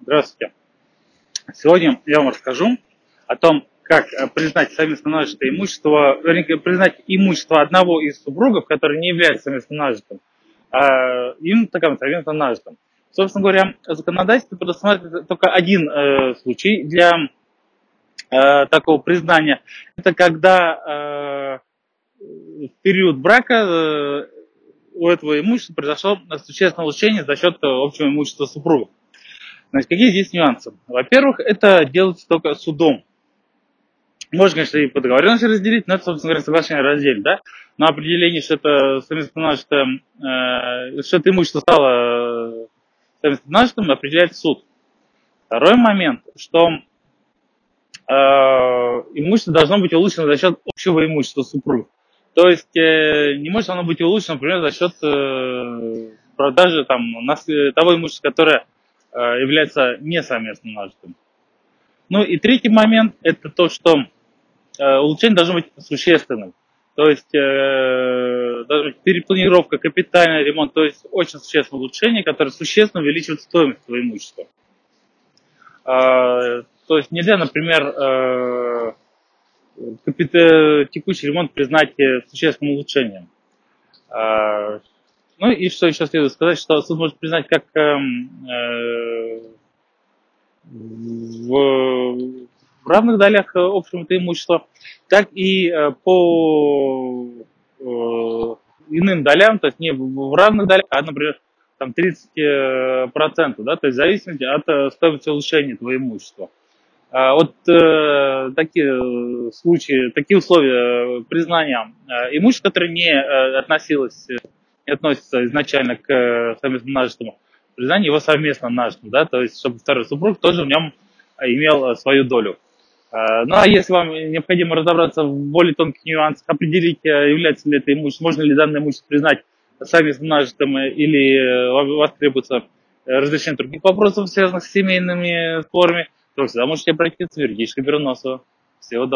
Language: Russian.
Здравствуйте. Сегодня я вам расскажу о том, как э, признать совместно нажитое имущество, вернее, признать имущество одного из супругов, который не является совместно нажитым, а им таким совместно нажитым. Собственно говоря, законодательство предусматривает только один э, случай для э, такого признания. Это когда э, в период брака э, у этого имущества произошло существенное улучшение за счет общего имущества супругов. Значит, какие здесь нюансы? Во-первых, это делается только судом. Можно, конечно, и по договоренности разделить, но это, собственно говоря, соглашение разделить, да? Но определение, что это совместно что, э, что это имущество стало совместно нажитым, определяет суд. Второй момент, что э, имущество должно быть улучшено за счет общего имущества супругов. То есть э, не может оно быть улучшено, например, за счет э, продажи там, нас, того имущества, которое Э, является не совместно нажитым. Ну и третий момент – это то, что э, улучшение должно быть существенным. То есть э, перепланировка, капитальный ремонт, то есть очень существенное улучшение, которое существенно увеличивает стоимость твоего имущества. Э, то есть нельзя, например, э, текущий ремонт признать существенным улучшением. Э, ну и что еще следует сказать, что суд может признать как эм, э, в, в равных долях общего это имущества, так и э, по э, иным долям, то есть не в равных долях, а, например, там 30%, процентов, да, то есть в зависимости от э, стоимости улучшения твоего имущества. А вот э, такие случаи, такие условия признания э, имущества, которое не э, относилось не относится изначально к э, совместно нажитому признанию, его совместно нажитым, да, то есть, чтобы второй супруг тоже в нем э, имел э, свою долю. Ну, а если вам необходимо разобраться в более тонких нюансах, определить, является ли это имущество, можно ли данное имущество признать совместно нажитым, или у вас требуется разрешение других вопросов, связанных с семейными спорами, то всегда можете обратиться в юридическое бюро НОСО. Всего доброго.